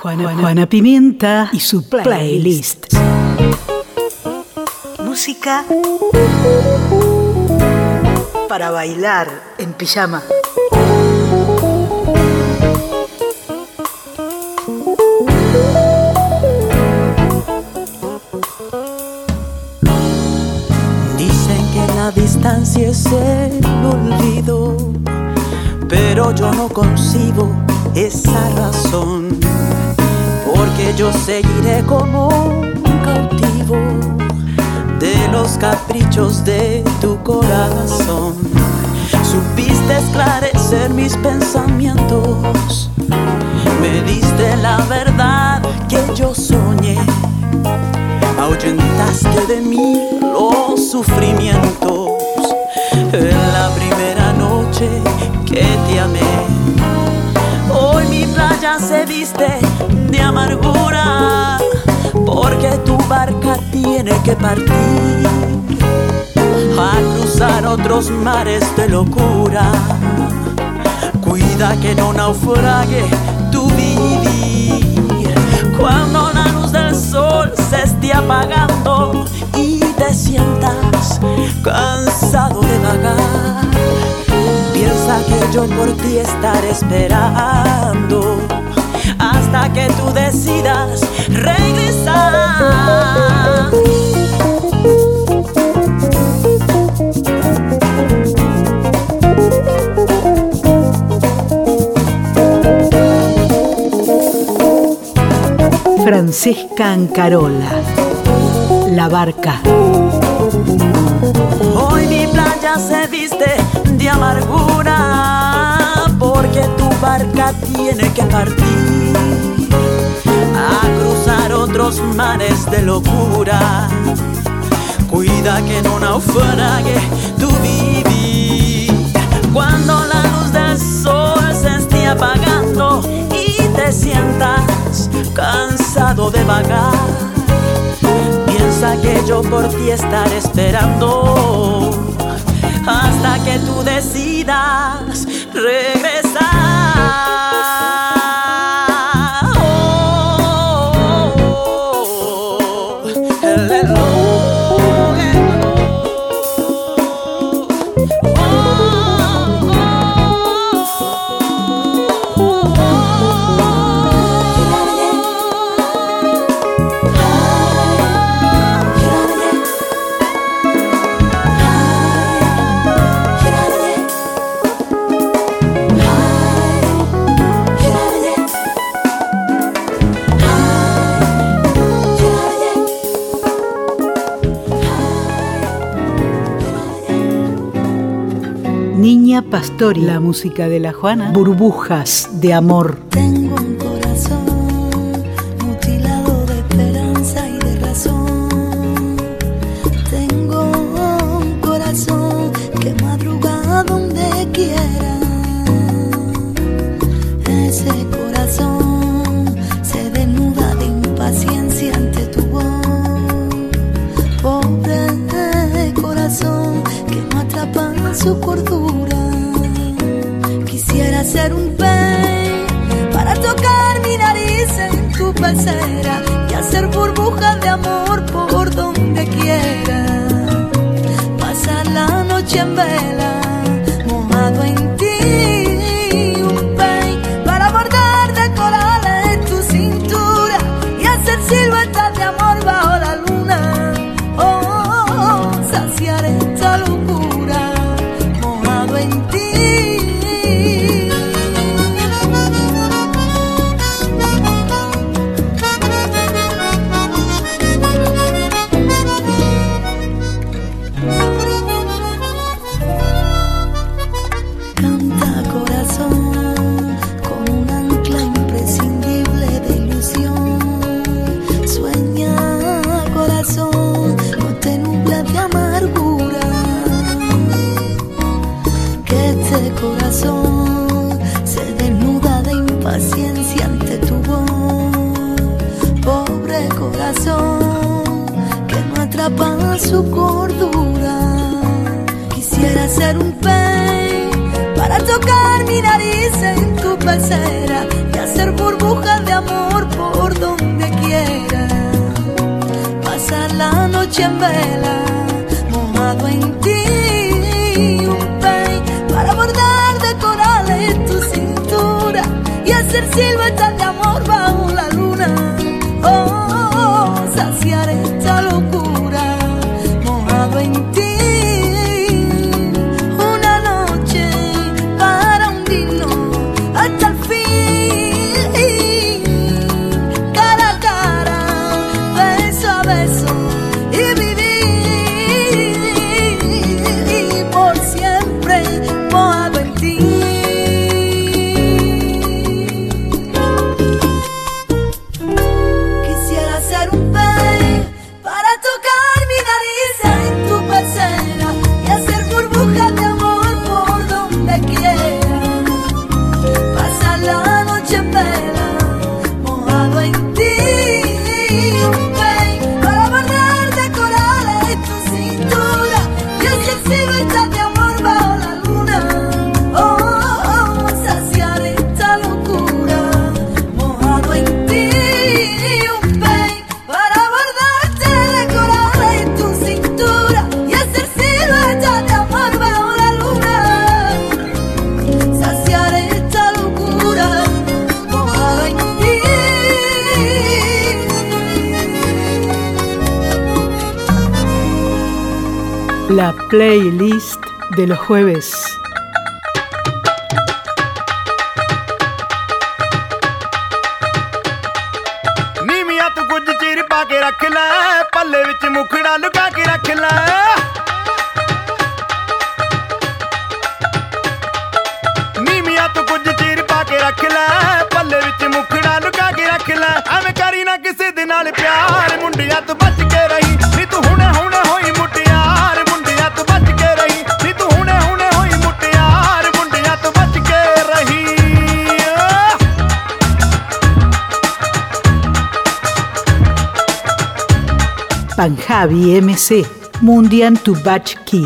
Juana, Juana Pimienta y su playlist. Música para bailar en pijama. Dicen que la distancia es el olvido, pero yo no consigo esa razón, porque yo seguiré como un cautivo de los caprichos de tu corazón. Supiste esclarecer mis pensamientos, me diste la verdad que yo soñé, ahuyentaste de mí los sufrimientos en la primera noche que te amé. Hoy mi playa se viste amargura porque tu barca tiene que partir a cruzar otros mares de locura. Cuida que no naufrague tu vivir cuando la luz del sol se esté apagando y te sientas cansado de vagar. Piensa que yo por ti estaré esperando hasta que tú decidas regresar. Francesca Ancarola. La barca. Hoy mi playa se viste de amargura barca tiene que partir a cruzar otros mares de locura. Cuida que no naufrague tu vivir cuando la luz del sol se esté apagando y te sientas cansado de vagar. Piensa que yo por ti estaré esperando hasta que tú decidas regresar. Pastori, la música de la Juana. Burbujas de amor. Ser un pez para tocar mi nariz en tu pecera y hacer burbujas de amor por donde quiera. Pasar la noche en vela, jueves. Panjabi MC. Mundian Tubachki.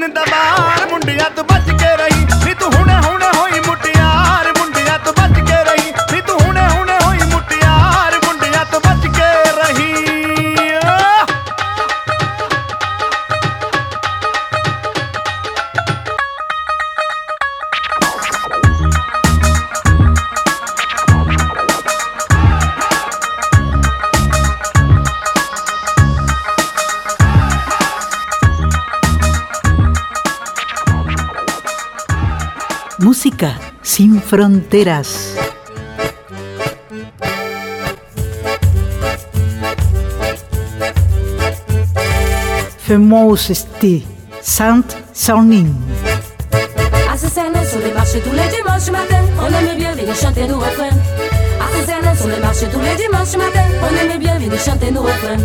ਦਿਨ ਦਬਾਰ ਮੁੰਡਿਆਂ ਤੋਂ ਬਚ ਕੇ fronteras. Famous Sti, Sainte Sarnin. À sur les marchés tous les dimanches matin, on aimait bien venir chanter nos refrains. À Saint-Cernin, sur les marchés tous les dimanches matin, on aimait bien venir chanter nos refrains.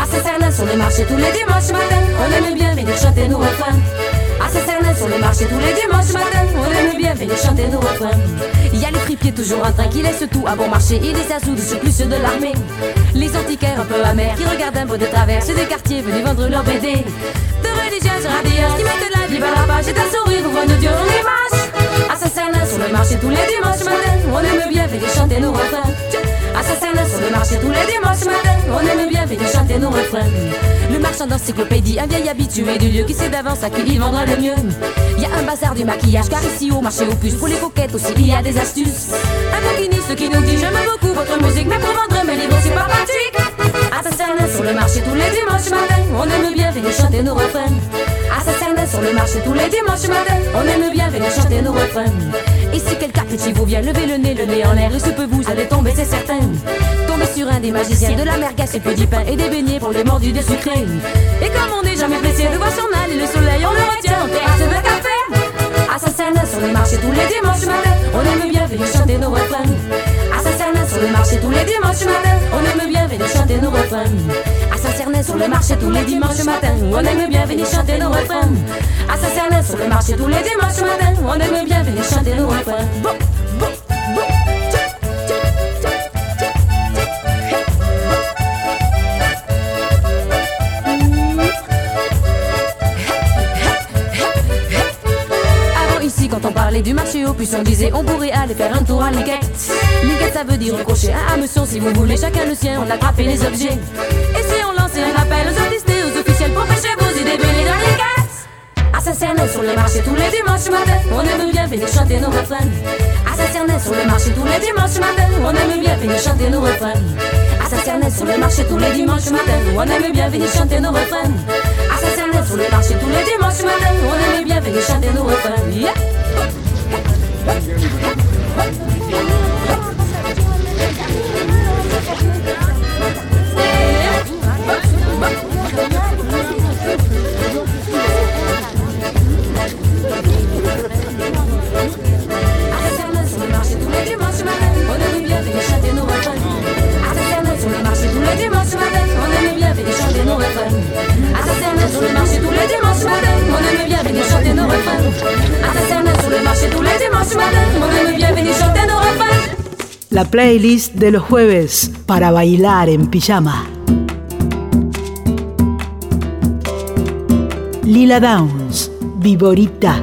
À Saint-Cernin, sur les marchés tous les dimanches matin, on aimait bien venir chanter nos refrains. Sur les marchés tous les dimanches matin, on aimait bien venir chanter nos refrains. Il y a les fripiers toujours en train qui laissent tout à bon marché et des azous de plus de l'armée. Les antiquaires un peu amers qui regardent un peu de travers ceux des quartiers venus vendre leurs BD. De religieuses radieuses qui mettent la vie à la page et d'un sourire ouvrant de Dieu on les marche. Saint-Cernin, sur le marché tous les dimanches matin, on aime bien venir chanter nos refrains. Saint-Cernin, sur le marché tous les dimanches matin, on aime bien venir chanter nos refrains. Le marchand d'encyclopédie, un vieil habitué du lieu qui sait d'avance à qui il vendra le mieux. Y a un bazar du maquillage, car ici au marché aux puces, pour les coquettes aussi, il y a des astuces. Un bouquiniste qui nous dit J'aime beaucoup votre musique, mais pour vendre mes livres, c'est pas pratique. Saint-Cernin, sur le marché tous les dimanches matin, on aime bien venir chanter nos refrains. Le marché tous les dimanches matin, on aime bien venir chanter nos refrains. Et si quelqu'un petit vous vient lever le nez, le nez en l'air, il se peut vous allez tomber, c'est certain. Tomber sur un des magiciens de la merguez et peu du pain et des beignets pour les mordus des sucrés. Et comme on n'est jamais pressé de voir son aller le soleil, on le retient en terrasse de café. Saint-Cernin, sur les marchés tous les dimanches matin, on aime bien venir chanter nos refrains. Saint-Cernin, sur les marchés tous les dimanches matin, on aime bien venir chanter nos refrains. Assassinés sur le marché tous les dimanches matin, on aime bien venir chanter nos refrains. Ah, Assassinés sur le marché tous les dimanches matin, on aime bien venir chanter nos refrains. Avant ici, quand on parlait du marché au puce, on disait on pourrait aller faire un tour à Linquette. Linquette, ça veut dire cocher un hameçon, si vous voulez chacun le sien, on a grappé les objets passer un appel aux indistés, aux officiels pour pêcher vos idées mêlées dans les casses. Assassinés sur les marchés tous les dimanches matin, on aime bien venir chanter nos refrains. Assassinés sur les marchés tous les dimanches matin, on aime bien venir chanter nos refrains. Assassinés sur les marchés tous les dimanches matin, on aime bien venir chanter nos refrains. Assassinés sur les marchés tous les dimanches matin, on aime bien venir chanter nos refrains. La playlist de los jueves para bailar en pijama. Lila Downs, Viborita.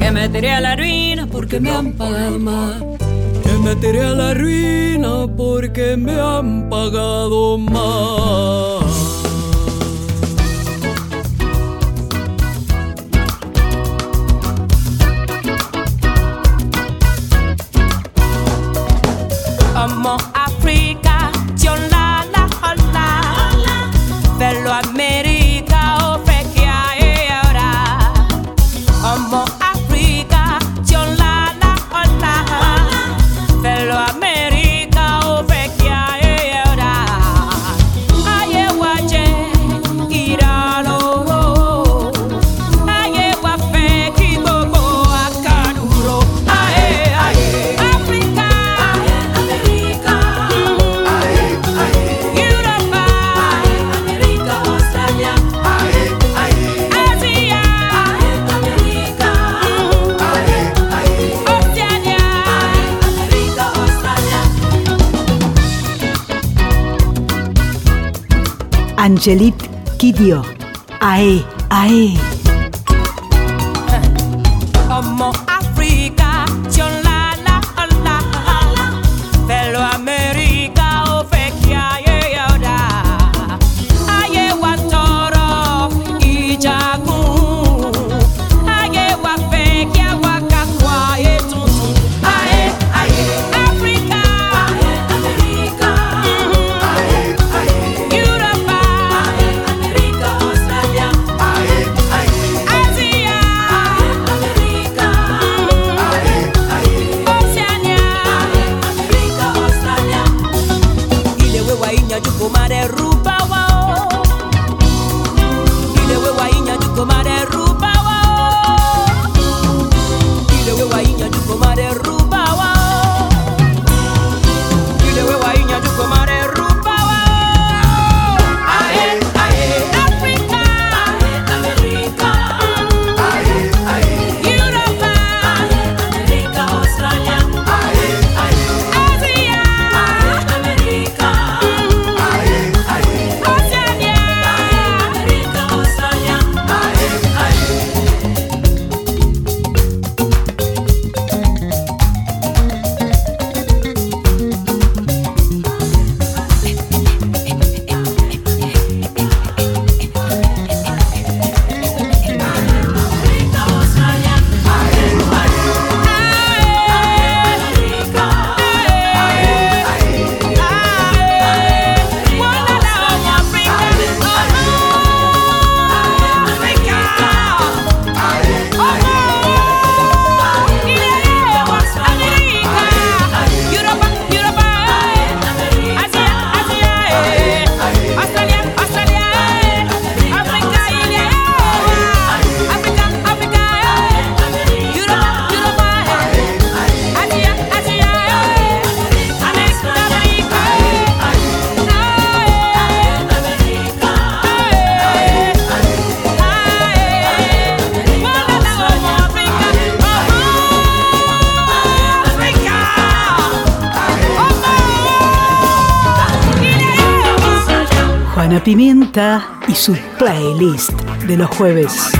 Que me tiré a la ruina porque me han pagado más. Que me tiré a la ruina porque me han pagado más. Angelit Kidio. Ae, ae. Ana Pimienta y su playlist de los jueves.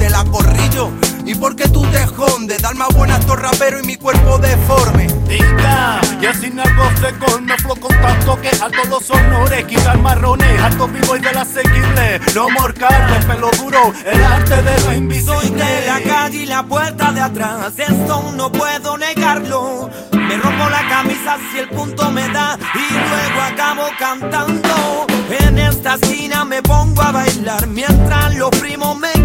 Dar más buena estos raperos y mi cuerpo deforme. Diga, y así algo de gol, me flo con tanto que alto los honores, quitar marrones, alto vivo y de la seguible, no morcar, el pelo duro, el arte de lo invisible. Soy de la calle y la puerta de atrás, esto no puedo negarlo. Me rompo la camisa si el punto me da y luego acabo cantando. En esta esquina me pongo a bailar mientras los primos me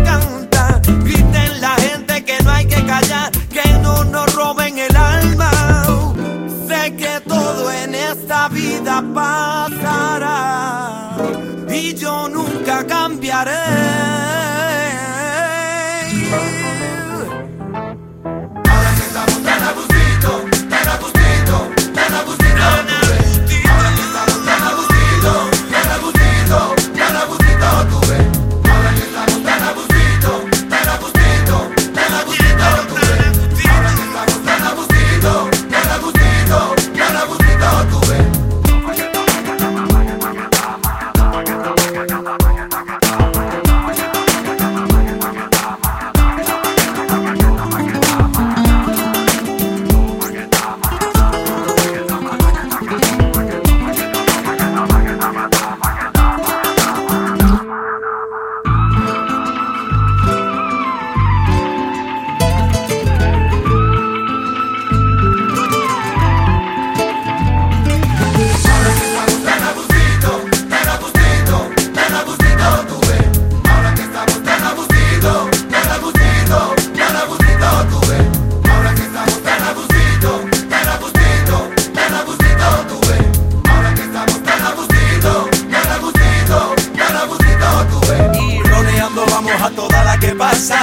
matter.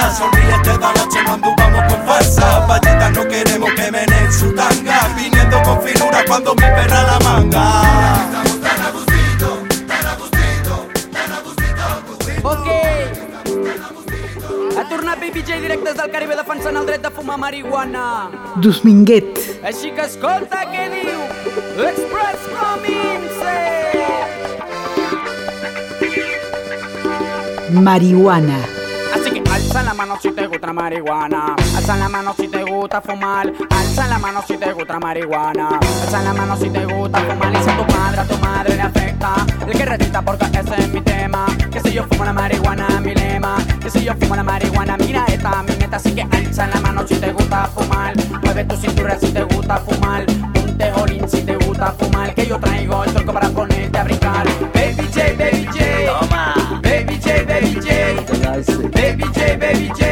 ganas. Sonríete, dalache, cuando vamos con falsa. Valletas no queremos que menen su tanga. Viniendo con finura cuando mi perra la manga. tornar BBJ directes del Caribe defensant el dret de fumar marihuana. Dominguet. Així que escolta què diu Express Comince. Marihuana. Marihuana. Alza la mano si te gusta marihuana. Alza la mano si te gusta fumar. Alza la mano si te gusta marihuana. Alza la mano si te gusta fumar. Y si a tu padre, a tu madre le afecta. El que recita porque ese es mi tema. Que si yo fumo la marihuana, mi lema. Que si yo fumo la marihuana, mira esta mi meta. Así que alza la mano si te gusta fumar. Mueve tu cintura si te gusta fumar. Ponte olín si te gusta fumar. Que yo traigo el truco para ponerte a brincar. Baby J, baby J. Baby J, baby J. Baby J, baby J.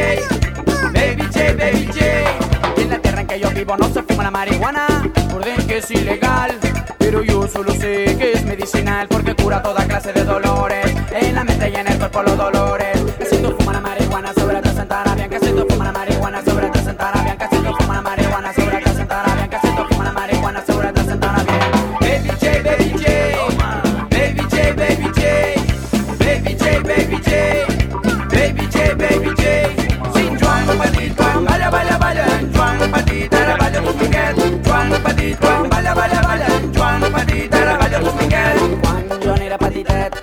Baby J, baby J. En la tierra en que yo vivo no se fuma la marihuana. Orden que es ilegal. Pero yo solo sé que es medicinal porque cura toda clase de dolores. En la mente y en el cuerpo los dolores. Petit Juan, vaya, vaya, vaya. Juan, petit, era con Miguel. Juan, Joan era petitet.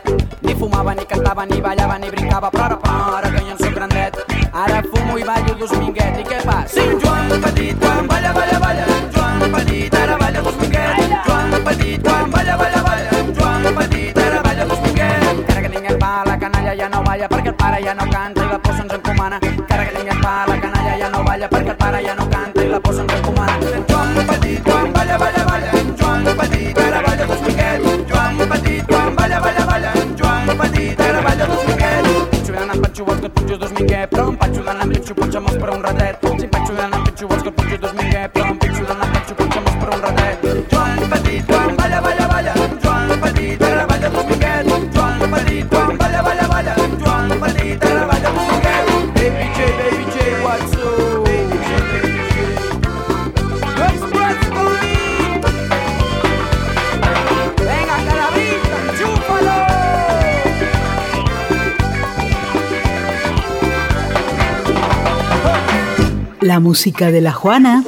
Ni fumava, ni cantava, ni ballava, ni brincava. Però ara, ara que jo en soc grandet. Ara fumo i ballo dos minguet. I què fa? Sin Joan, petit Juan, balla, balla, balla. Joan, petit, ara balla dos minguet. Joan, petit Juan, balla, balla, balla. Joan, petit, balla dos minguet. Encara que tinguem pa, la canalla ja no balla perquè el pare ja no canta música de la Juana.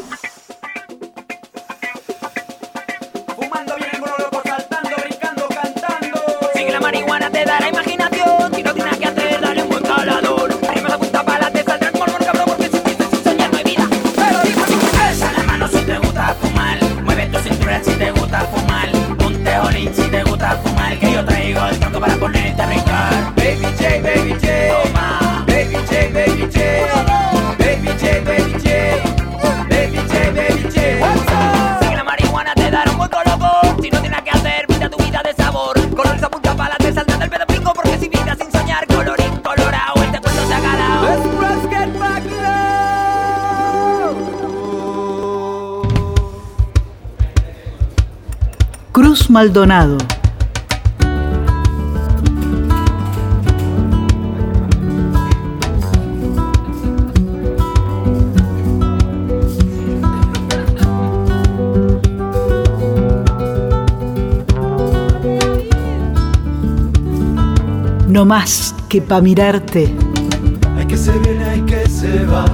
Maldonado. No más que pa' mirarte. Hay que se viene, hay que se va.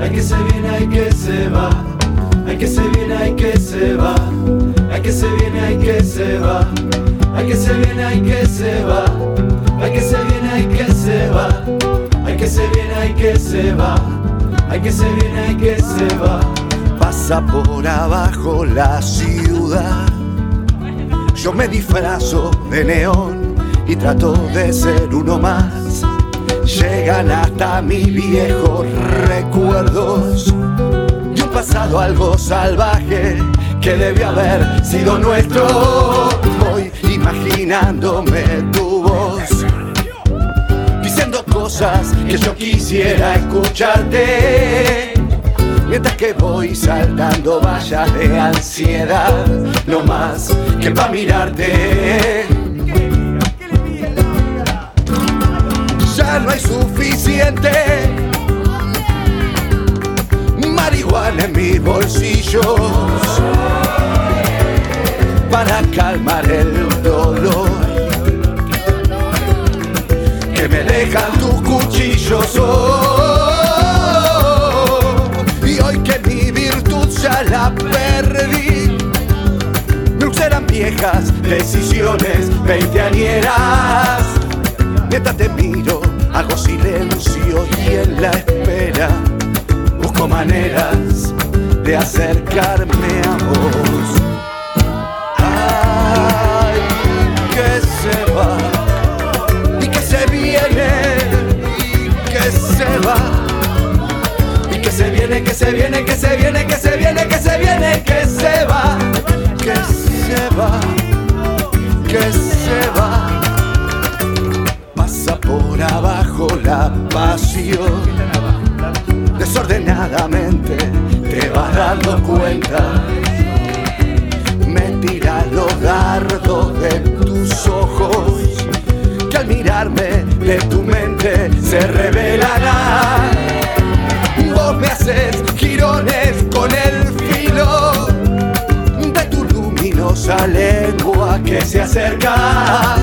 Hay que se viene, hay que se va. Hay que se viene, hay que se va. Hay que se viene, hay que se va. Hay que se viene, hay que se va. Hay que se viene, hay que se va. Hay que se viene, hay que se va. Hay que se viene, hay que se va. Pasa por abajo la ciudad. Yo me disfrazo de neón y trato de ser uno más. Llegan hasta mis viejos recuerdos de un pasado algo salvaje que debió haber sido nuestro. Voy imaginándome tu voz, diciendo cosas que yo quisiera escucharte. Mientras que voy saltando vallas de ansiedad, no más que pa' mirarte. Ya no hay suficiente marihuana en mis bolsillos para calmar el dolor que me dejan tus cuchillos. Oh, y hoy que mi virtud ya la perdí, no serán viejas decisiones veinteañeras. Mientras te miro, hago silencio y en la espera busco maneras de acercarme a vos. Ay, que se va y que se viene y que se va y que se viene, que se viene, que se viene, que se viene, que se viene, que se va, que se va, que se va. Pasa por abajo la pasión desordenadamente te vas dando cuenta. Me tira los dardos de tus ojos, que al mirarme de tu mente se revelará. Vos me haces girones con el filo de tu luminosa lengua que se acerca.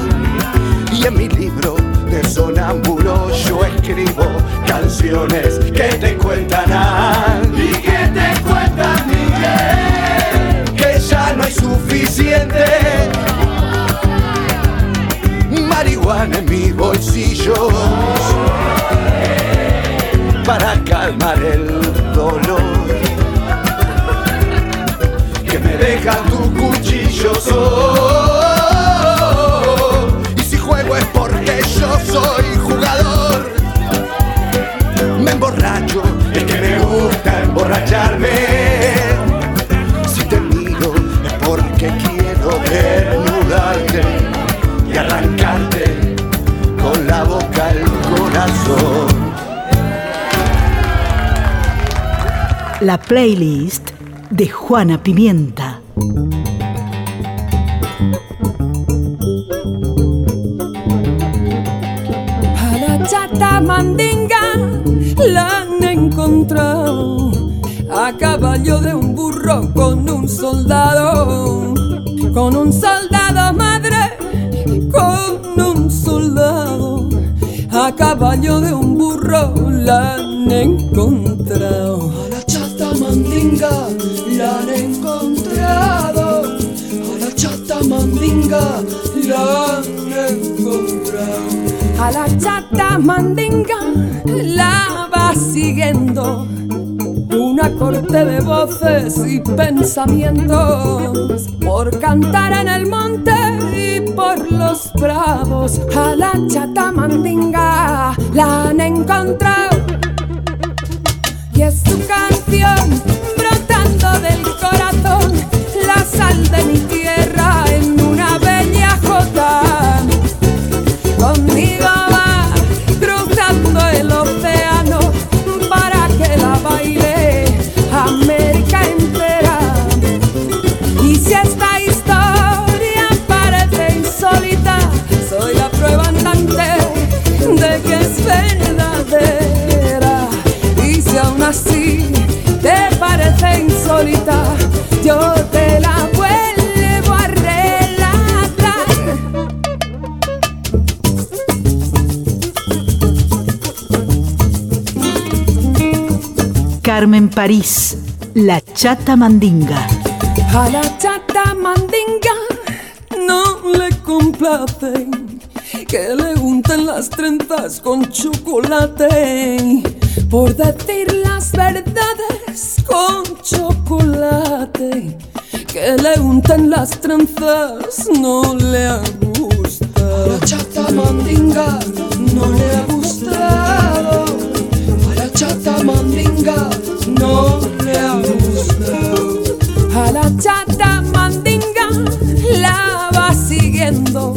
Y en mi libro de sonámbulo yo escribo canciones que te cuentan a y que te cuentan Miguel. Que ya no hay suficiente. Marihuana en mis bolsillos para calmar el dolor. Que me dejan tus cuchillos oh, me emborracho, es que me gusta emborracharme. Si te miro es porque quiero desnudarte y arrancarte con la boca al corazón. La playlist de Juana Pimienta. A la chata mandinga la han encontrado a caballo de un burro con un soldado, con un soldado madre, con un soldado a caballo de un burro la han encontrado. A la chata mandinga la han encontrado, a la chata mandinga la han encontrado. A la chata mandinga la siguiendo una corte de voces y pensamientos por cantar en el monte y por los prados. A la chata mandinga la han encontrado y es su canción brotando del corazón, Carmen París, La Chata Mandinga. A la chata mandinga no le complace que le unten las trenzas con chocolate. Por decir las verdades con chocolate. Que le unten las trenzas no le gusta. A la chata mandinga no le ha mandinga no le ha gustado. A la chata mandinga la va siguiendo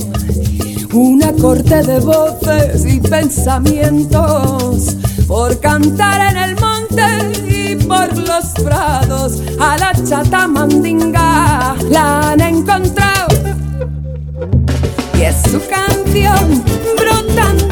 una corte de voces y pensamientos por cantar en el monte y por los prados. A la chata mandinga la han encontrado y es su canción brotando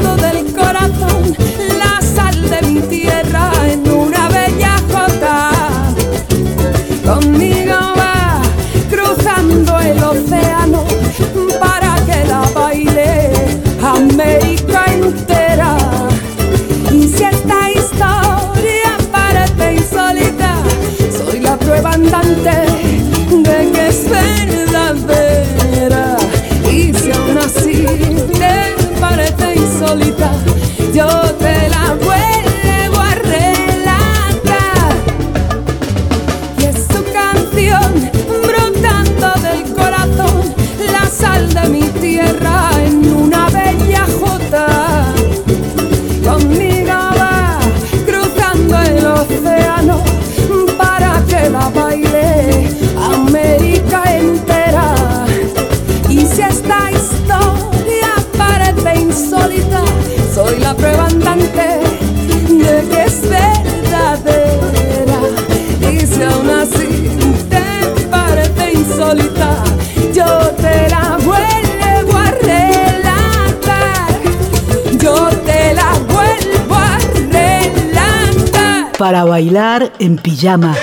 solidão Para bailar en pijama.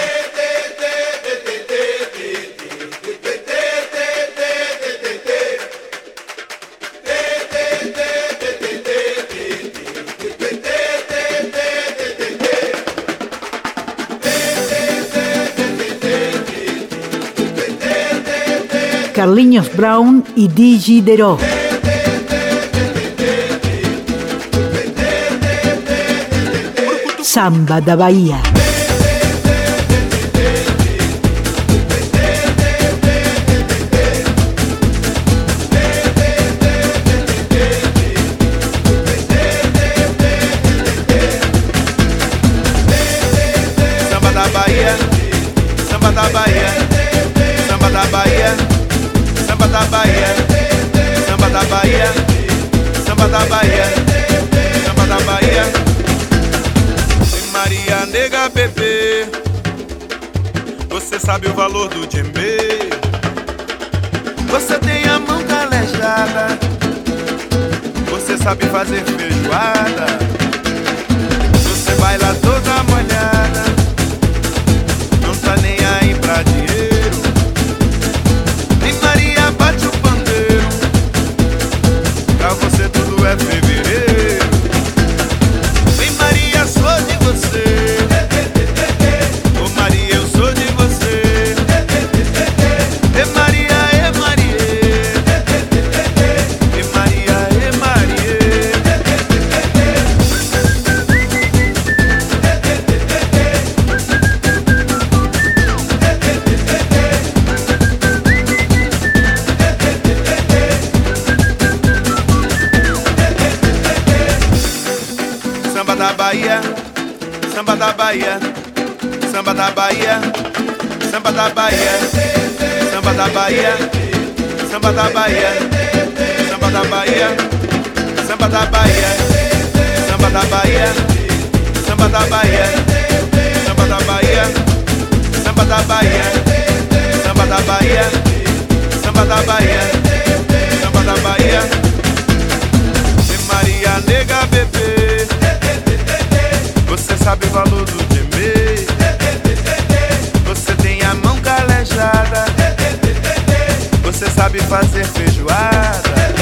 Carliños Brown y Digi Deró. Samba da Bahía. Sabe o valor do djembe. Você tem a mão calejada, você sabe fazer feijoada. Você baila toda da Bahia, samba da Bahia, samba da Bahia, samba da Bahia, samba da Bahia, samba da Bahia, samba da Bahia, samba da Bahia, samba da Bahia, samba da Bahia, samba da Bahia, samba da Bahia, samba da Bahia. Maria nega bebê Você sabe o valor do djembe calejada Você sabe fazer feijoada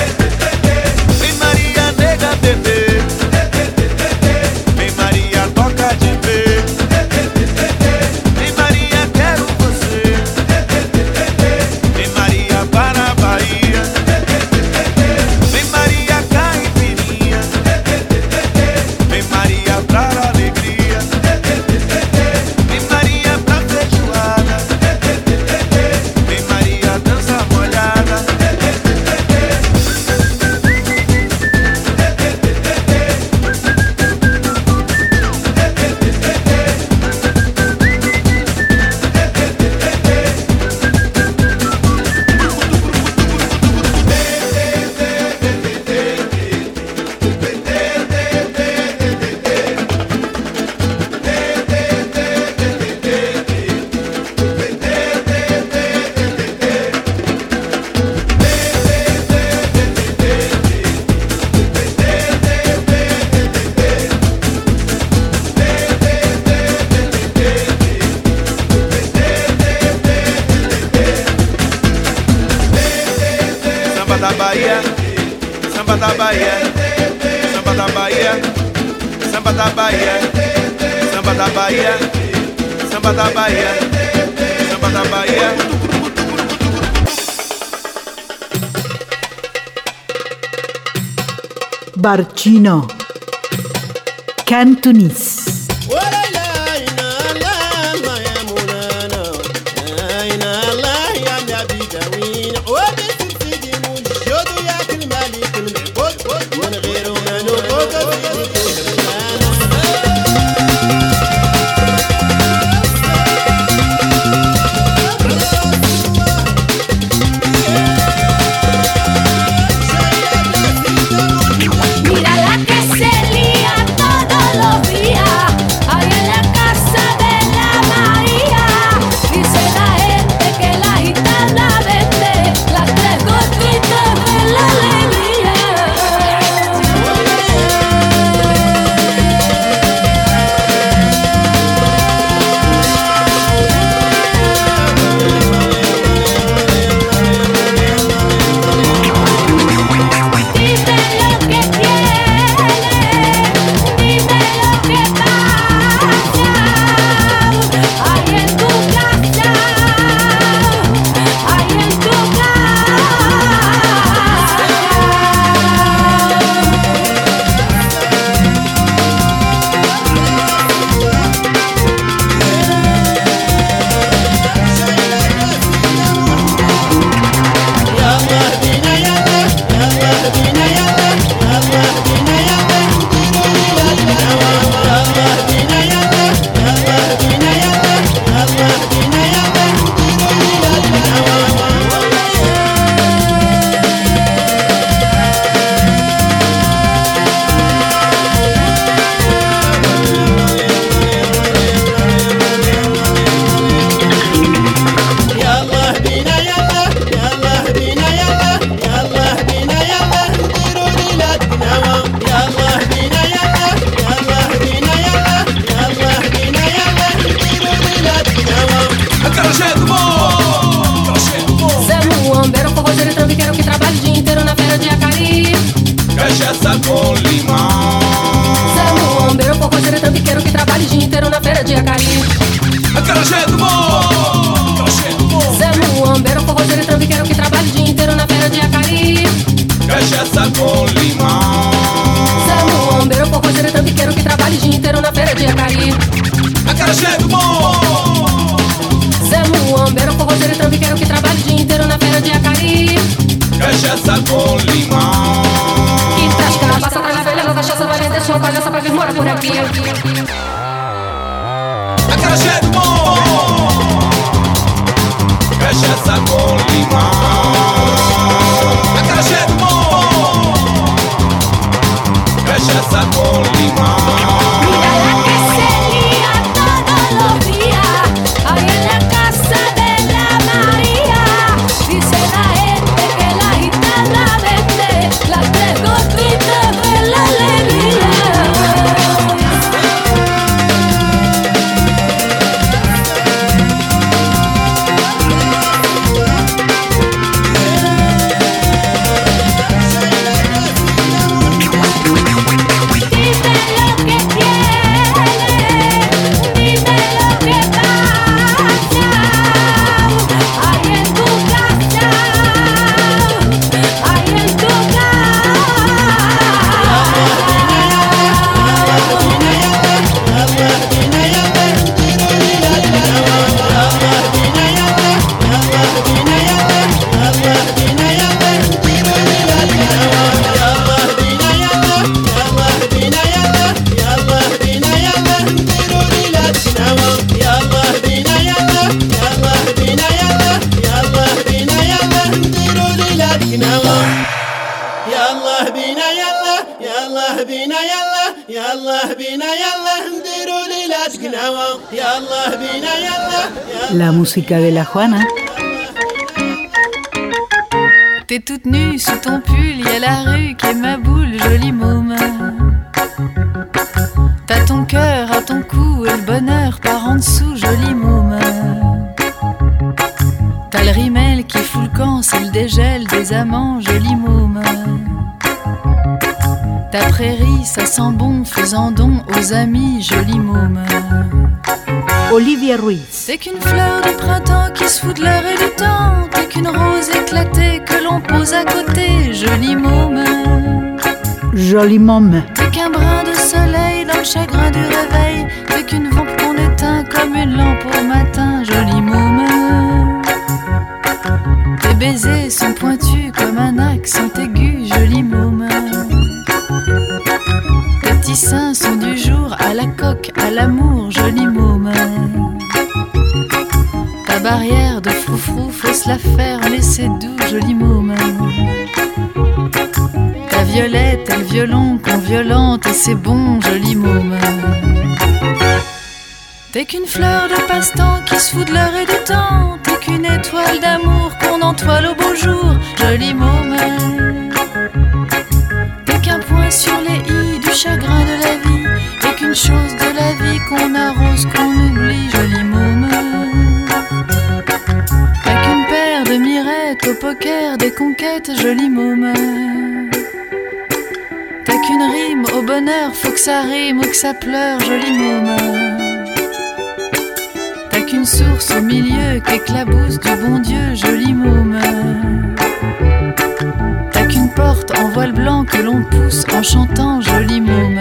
Barcino. Cantonese T'es toute nue sous ton pull, y a la rue qui est ma boule, joli môme. T'as ton cœur à ton cou et le bonheur par en dessous, joli môme. T'as le rimel qui fout le camp, c'est le dégel des amants, joli môme. Ta prairie, ça sent bon, faisant don aux amis, joli môme. Olivia Ruiz. C'est qu'une fleur de printemps qui se fout de l'heure et du temps. T'es qu'une rose éclatée que l'on pose à côté, joli môme. Joli môme. T'es qu'un brin de soleil dans le chagrin du réveil. T'es qu'une vampe qu'on éteint comme une lampe au matin, joli môme. Tes baisers sont pointus comme un accent aigu, joli môme. Tes petits seins sont du jour à la coque, à l'amour, joli môme. Ta barrière de froufrou, faut se la faire, mais c'est doux, joli môme. Ta violette, elle violon qu'on violente, et c'est bon, joli môme. T'es qu'une fleur de passe-temps qui se fout de l'heure et du temps. T'es qu'une étoile d'amour qu'on entoile au beau jour, joli môme. T'es qu'un point sur les i du chagrin de la vie. T'es qu'une chose de la vie qu'on qu'on oublie, joli. T'as qu'une paire de mirettes au poker, des conquêtes, joli môme. T'as qu'une rime au bonheur, faut que ça rime ou que ça pleure, joli môme. T'as qu'une source au milieu qu'éclabousse du bon Dieu, joli môme. T'as qu'une porte en voile blanc que l'on pousse en chantant, joli môme.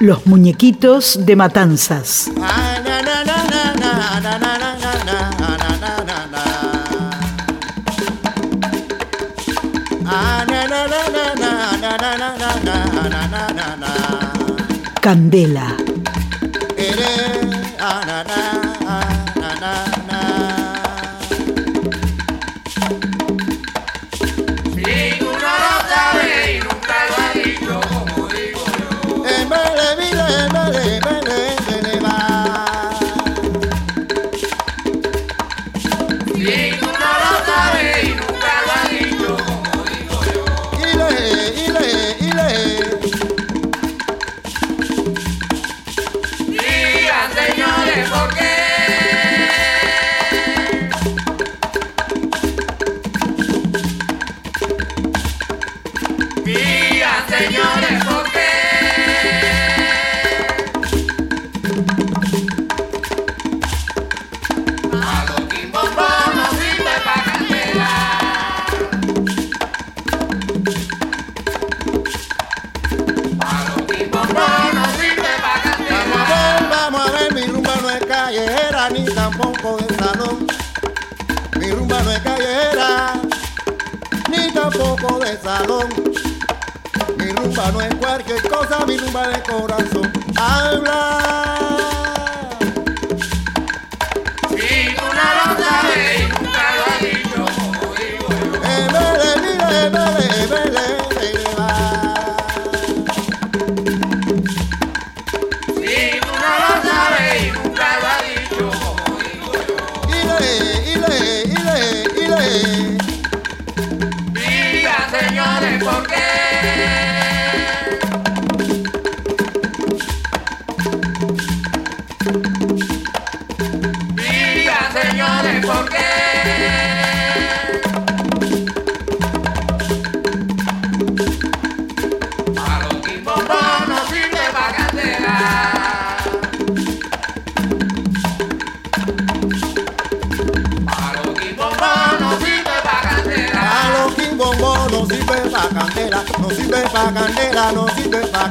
Los muñequitos de Matanzas. Candela.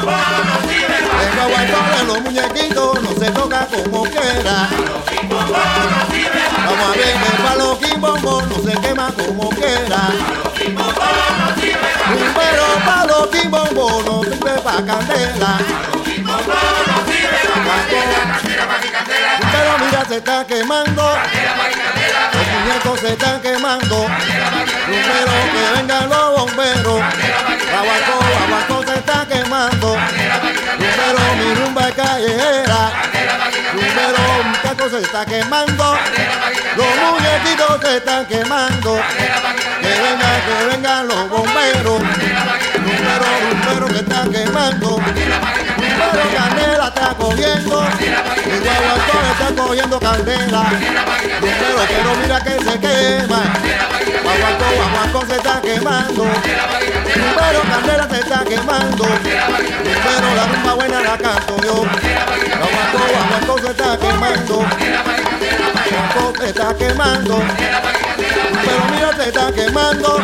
Deja guaypar los muñequitos, no se toca como quiera. Vamos a ver que palo quimbombos no se quema como quiera. Primero palo quimbombos no sirve pa' candela. Pero mira se está quemando, los muñecos se están quemando. Primero que venga el lobo. vallenato, primero mi rumba callejera, primero mi caco se está quemando, los muñequitos se están quemando, que vengan, que vengan los bomberos, primero, primero que están quemando. Pero Canela está cogiendo, y Guayantón está cogiendo Canela. Pero, pero mira que se quema. Guayantón, Guayantón se está quemando. Pero Canela se está quemando. Pero la rumba buena la canto yo. Guayantón, Guayantón se está quemando. Guayantón se está quemando. Pero mira, se está quemando.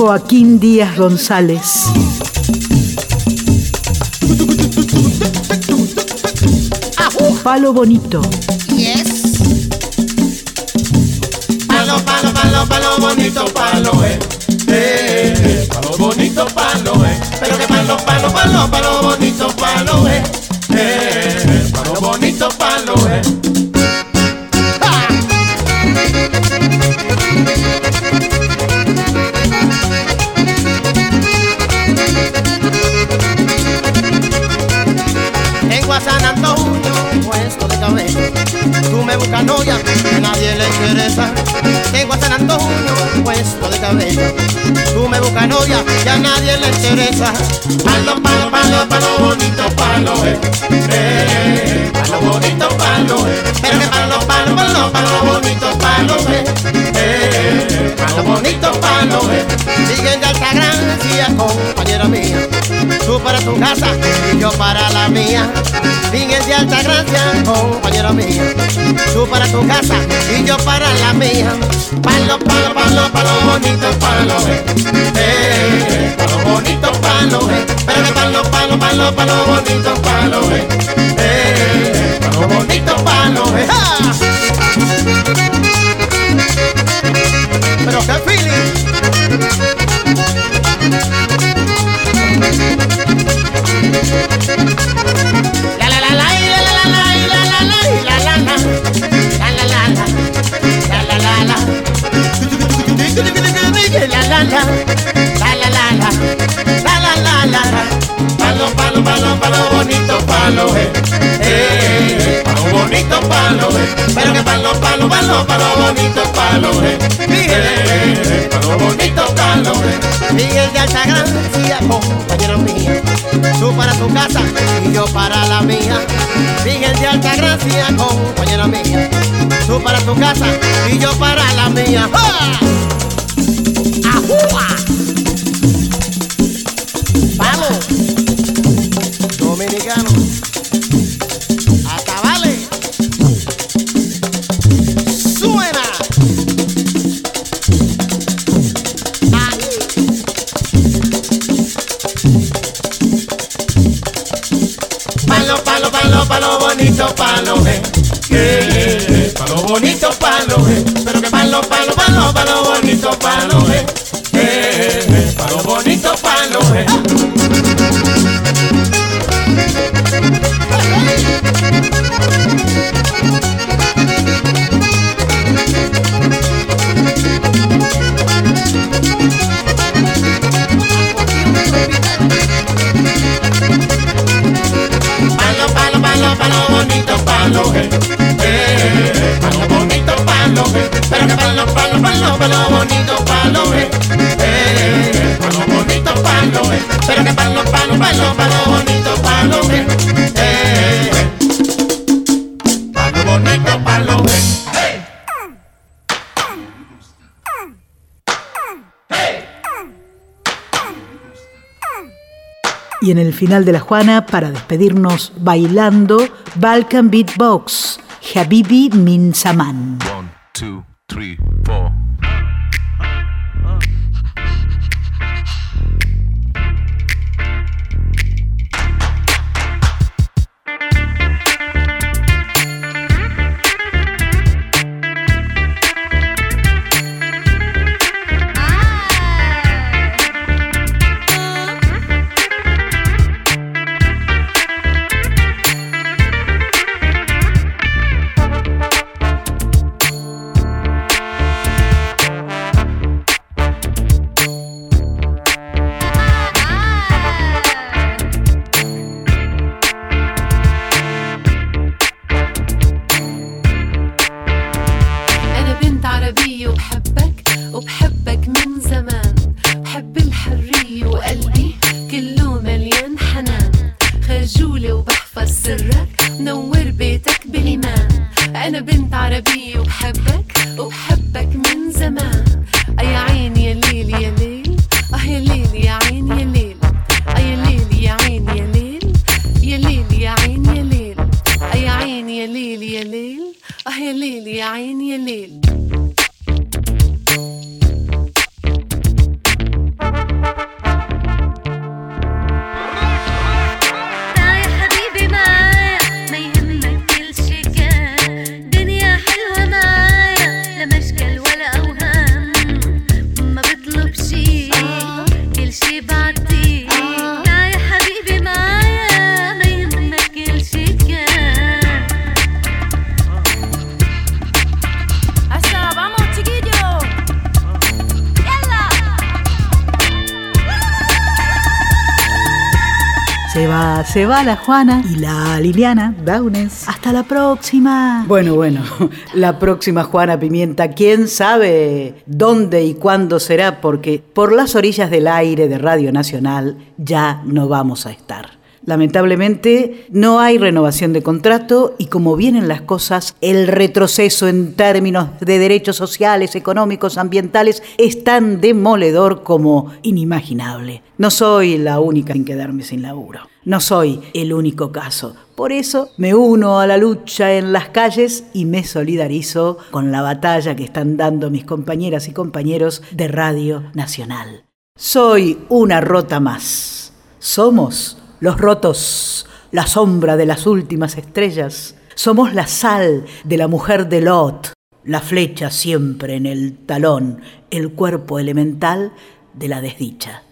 Joaquín Díaz González. Palo bonito. Yes. Palo, palo, palo, palo bonito, palo, eh. eh. Palo bonito, palo, eh. Pero que palo, palo, palo, palo bonito, palo, eh, eh. Palo bonito, palo, eh. San Antonio. maestro de cabeza. Tú me buscas novia, que nadie le interesa. Tengo a San Antonio puesto de cabeza. Tú me buscas novia, que a nadie le interesa. Palo, palo, palo, palo bonito, palo, eh. eh palo bonito, palo, eh. Pero palo, palo, palo, palo bonito, palo, eh. eh palo bonito, palo, eh. Siguen de alta gracia, compañera mía. Tú para tu casa y yo para la mía. Siguen de alta gracia compañera mía. Tú para tu casa y yo para la mía. Palo, palo, palo, palo bonito, palo, eh. eh palo bonito, palo, eh. Espérame, palo, palo, palo, palo bonito, palo, eh. eh palo bonito, palo, eh. Pero qué feeling. La la la, la la la la, la la la la, palo palo palo palo bonito palo eh, eh, palo bonito palo eh, pero que palo palo palo palo bonito palo eh, eh, palo bonito palo eh, Miguel de Altagracia, compañero mío, tú para tu casa y yo para la mía. Miguel de Altagracia, compañero mío, tú para tu casa y yo para la mía. ¡Ja! a rua. Falou. Dominicano. Final de la Juana, para despedirnos bailando, Balkan Beatbox, Habibi Min Saman. One, two, three, la Juana y la Liliana Downes. Hasta la próxima. Bueno, bueno, la próxima Juana Pimienta, quién sabe dónde y cuándo será, porque por las orillas del aire de Radio Nacional ya no vamos a estar. Lamentablemente no hay renovación de contrato y como vienen las cosas, el retroceso en términos de derechos sociales, económicos, ambientales es tan demoledor como inimaginable. No soy la única en quedarme sin laburo. No soy el único caso. Por eso me uno a la lucha en las calles y me solidarizo con la batalla que están dando mis compañeras y compañeros de Radio Nacional. Soy una rota más. Somos los rotos, la sombra de las últimas estrellas. Somos la sal de la mujer de Lot, la flecha siempre en el talón, el cuerpo elemental de la desdicha.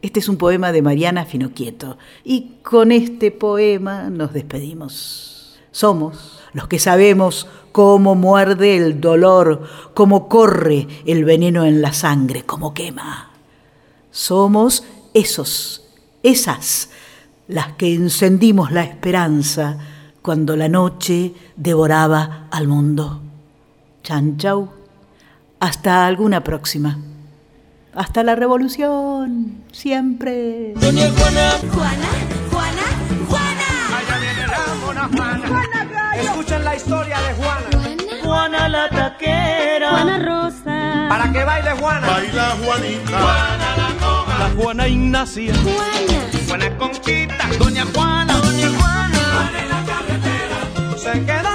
Este es un poema de Mariana Finoquieto y con este poema nos despedimos. Somos los que sabemos cómo muerde el dolor, cómo corre el veneno en la sangre, cómo quema. Somos esos, esas, las que encendimos la esperanza cuando la noche devoraba al mundo. Chan chau. Hasta alguna próxima. Hasta la revolución, siempre. Doña Juana. Juana, Juana, Juana. Allá viene la mona Juana. Escuchen la historia de Juana. Juana la taquera. Juana Rosa. Para que baile Juana. Baila Juanita. Juana la. Juana Ignacia. Juana. Juana Conquita. Doña Juana. Doña Juana. Juana en la carretera. Se queda